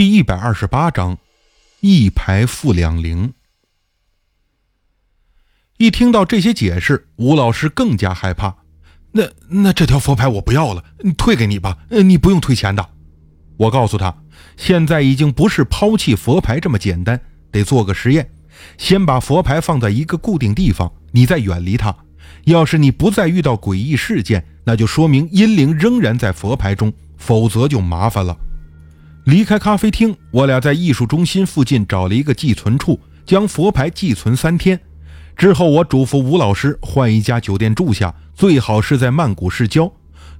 第一百二十八章，一牌负两零。一听到这些解释，吴老师更加害怕。那那这条佛牌我不要了，退给你吧。你不用退钱的。我告诉他，现在已经不是抛弃佛牌这么简单，得做个实验。先把佛牌放在一个固定地方，你再远离它。要是你不再遇到诡异事件，那就说明阴灵仍然在佛牌中，否则就麻烦了。离开咖啡厅，我俩在艺术中心附近找了一个寄存处，将佛牌寄存三天。之后，我嘱咐吴老师换一家酒店住下，最好是在曼谷市郊。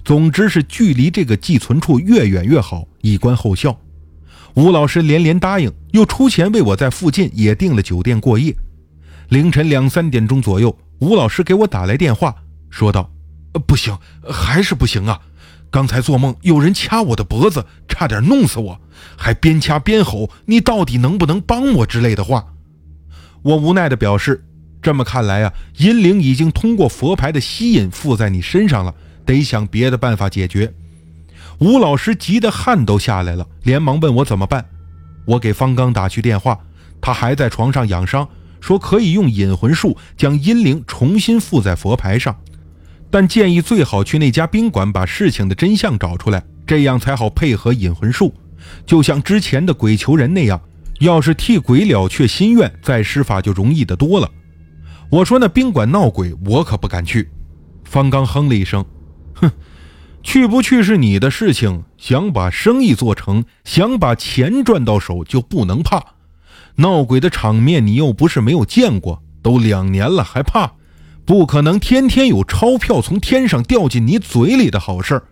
总之是距离这个寄存处越远越好，以观后效。吴老师连连答应，又出钱为我在附近也订了酒店过夜。凌晨两三点钟左右，吴老师给我打来电话，说道：“不行，还是不行啊！刚才做梦有人掐我的脖子，差点弄死我，还边掐边吼‘你到底能不能帮我’之类的话。”我无奈地表示：“这么看来啊，阴灵已经通过佛牌的吸引附在你身上了，得想别的办法解决。”吴老师急得汗都下来了，连忙问我怎么办。我给方刚打去电话，他还在床上养伤，说可以用引魂术将阴灵重新附在佛牌上，但建议最好去那家宾馆把事情的真相找出来，这样才好配合引魂术。就像之前的鬼求人那样，要是替鬼了却心愿，再施法就容易得多了。我说那宾馆闹鬼，我可不敢去。方刚哼了一声，哼。去不去是你的事情，想把生意做成，想把钱赚到手，就不能怕。闹鬼的场面你又不是没有见过，都两年了还怕？不可能天天有钞票从天上掉进你嘴里的好事儿。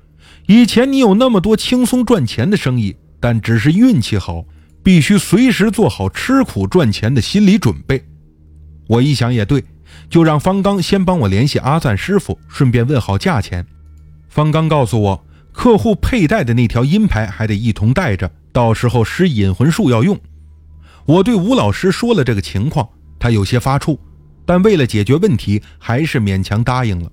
以前你有那么多轻松赚钱的生意，但只是运气好，必须随时做好吃苦赚钱的心理准备。我一想也对，就让方刚先帮我联系阿赞师傅，顺便问好价钱。方刚告诉我，客户佩戴的那条阴牌还得一同带着，到时候施引魂术要用。我对吴老师说了这个情况，他有些发怵，但为了解决问题，还是勉强答应了。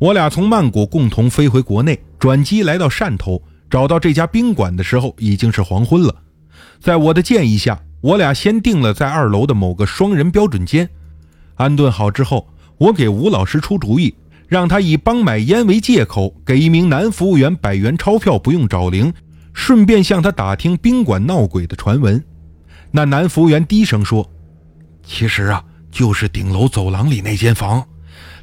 我俩从曼谷共同飞回国内，转机来到汕头，找到这家宾馆的时候已经是黄昏了。在我的建议下，我俩先订了在二楼的某个双人标准间。安顿好之后，我给吴老师出主意。让他以帮买烟为借口，给一名男服务员百元钞票，不用找零，顺便向他打听宾馆闹鬼的传闻。那男服务员低声说：“其实啊，就是顶楼走廊里那间房，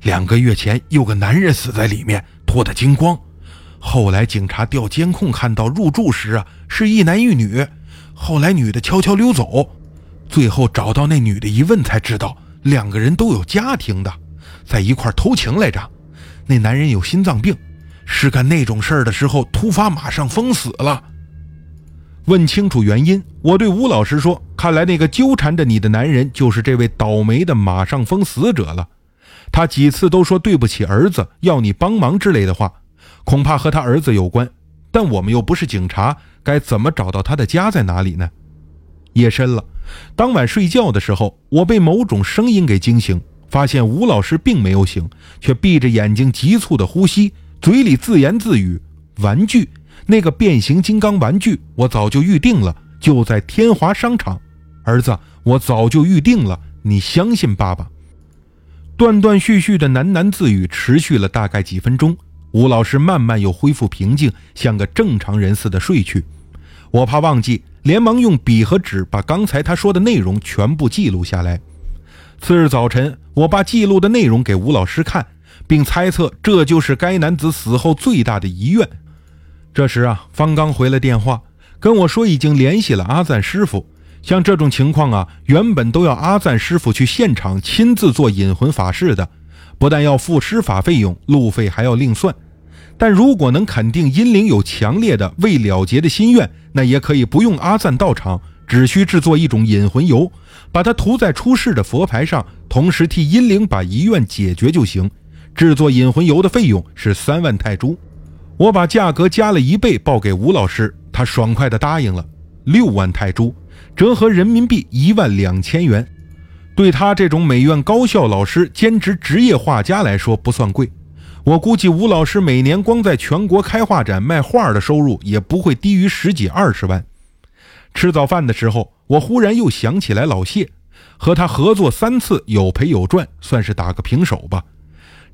两个月前有个男人死在里面，脱得精光。后来警察调监控看到入住时啊是一男一女，后来女的悄悄溜走，最后找到那女的一问才知道，两个人都有家庭的，在一块偷情来着。”那男人有心脏病，是干那种事儿的时候突发马上封死了。问清楚原因，我对吴老师说：“看来那个纠缠着你的男人就是这位倒霉的马上疯死者了。他几次都说对不起儿子，要你帮忙之类的话，恐怕和他儿子有关。但我们又不是警察，该怎么找到他的家在哪里呢？”夜深了，当晚睡觉的时候，我被某种声音给惊醒。发现吴老师并没有醒，却闭着眼睛急促的呼吸，嘴里自言自语：“玩具，那个变形金刚玩具，我早就预定了，就在天华商场。儿子，我早就预定了，你相信爸爸。”断断续续的喃喃自语持续了大概几分钟，吴老师慢慢又恢复平静，像个正常人似的睡去。我怕忘记，连忙用笔和纸把刚才他说的内容全部记录下来。次日早晨，我把记录的内容给吴老师看，并猜测这就是该男子死后最大的遗愿。这时啊，方刚回了电话，跟我说已经联系了阿赞师傅。像这种情况啊，原本都要阿赞师傅去现场亲自做引魂法事的，不但要付施法费用，路费还要另算。但如果能肯定阴灵有强烈的未了结的心愿，那也可以不用阿赞到场。只需制作一种引魂油，把它涂在出事的佛牌上，同时替阴灵把遗愿解决就行。制作引魂油的费用是三万泰铢，我把价格加了一倍报给吴老师，他爽快地答应了。六万泰铢，折合人民币一万两千元，对他这种美院高校老师兼职职业画家来说不算贵。我估计吴老师每年光在全国开画展卖画的收入也不会低于十几二十万。吃早饭的时候，我忽然又想起来老谢，和他合作三次，有赔有赚，算是打个平手吧。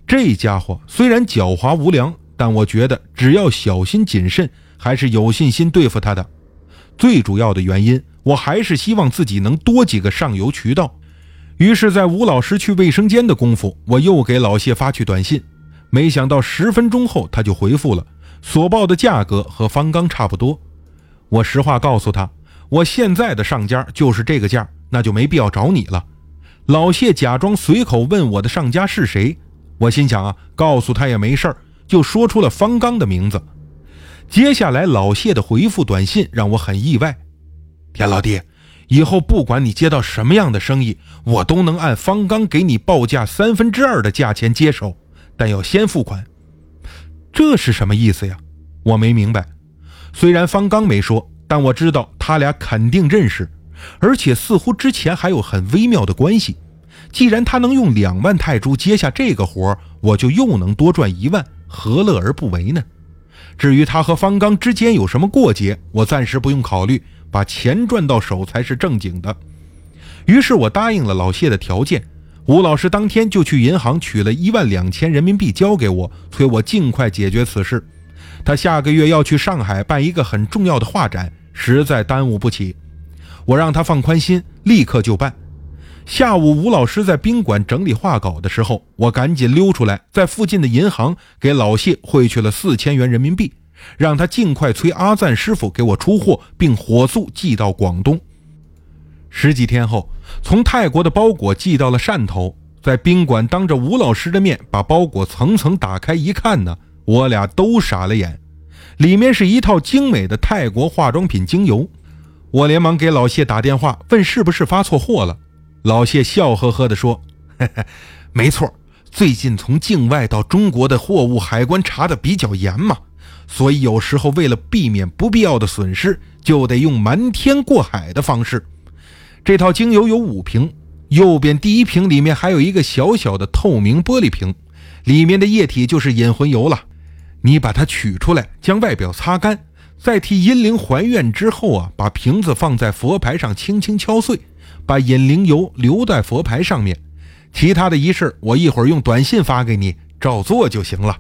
这家伙虽然狡猾无良，但我觉得只要小心谨慎，还是有信心对付他的。最主要的原因，我还是希望自己能多几个上游渠道。于是，在吴老师去卫生间的功夫，我又给老谢发去短信。没想到十分钟后，他就回复了，所报的价格和方刚差不多。我实话告诉他，我现在的上家就是这个价，那就没必要找你了。老谢假装随口问我的上家是谁，我心想啊，告诉他也没事，就说出了方刚的名字。接下来老谢的回复短信让我很意外，田老弟，以后不管你接到什么样的生意，我都能按方刚给你报价三分之二的价钱接手，但要先付款。这是什么意思呀？我没明白。虽然方刚没说，但我知道他俩肯定认识，而且似乎之前还有很微妙的关系。既然他能用两万泰铢接下这个活我就又能多赚一万，何乐而不为呢？至于他和方刚之间有什么过节，我暂时不用考虑，把钱赚到手才是正经的。于是我答应了老谢的条件，吴老师当天就去银行取了一万两千人民币交给我，催我尽快解决此事。他下个月要去上海办一个很重要的画展，实在耽误不起。我让他放宽心，立刻就办。下午，吴老师在宾馆整理画稿的时候，我赶紧溜出来，在附近的银行给老谢汇去了四千元人民币，让他尽快催阿赞师傅给我出货，并火速寄到广东。十几天后，从泰国的包裹寄到了汕头，在宾馆当着吴老师的面把包裹层层打开一看呢，我俩都傻了眼，里面是一套精美的泰国化妆品精油。我连忙给老谢打电话，问是不是发错货了。老谢笑呵呵地说：“ 没错，最近从境外到中国的货物海关查的比较严嘛，所以有时候为了避免不必要的损失，就得用瞒天过海的方式。这套精油有五瓶，右边第一瓶里面还有一个小小的透明玻璃瓶，里面的液体就是引魂油了。你把它取出来，将外表擦干，在替阴灵还愿之后啊，把瓶子放在佛牌上，轻轻敲碎。”把引灵油留在佛牌上面，其他的仪式我一会儿用短信发给你，照做就行了。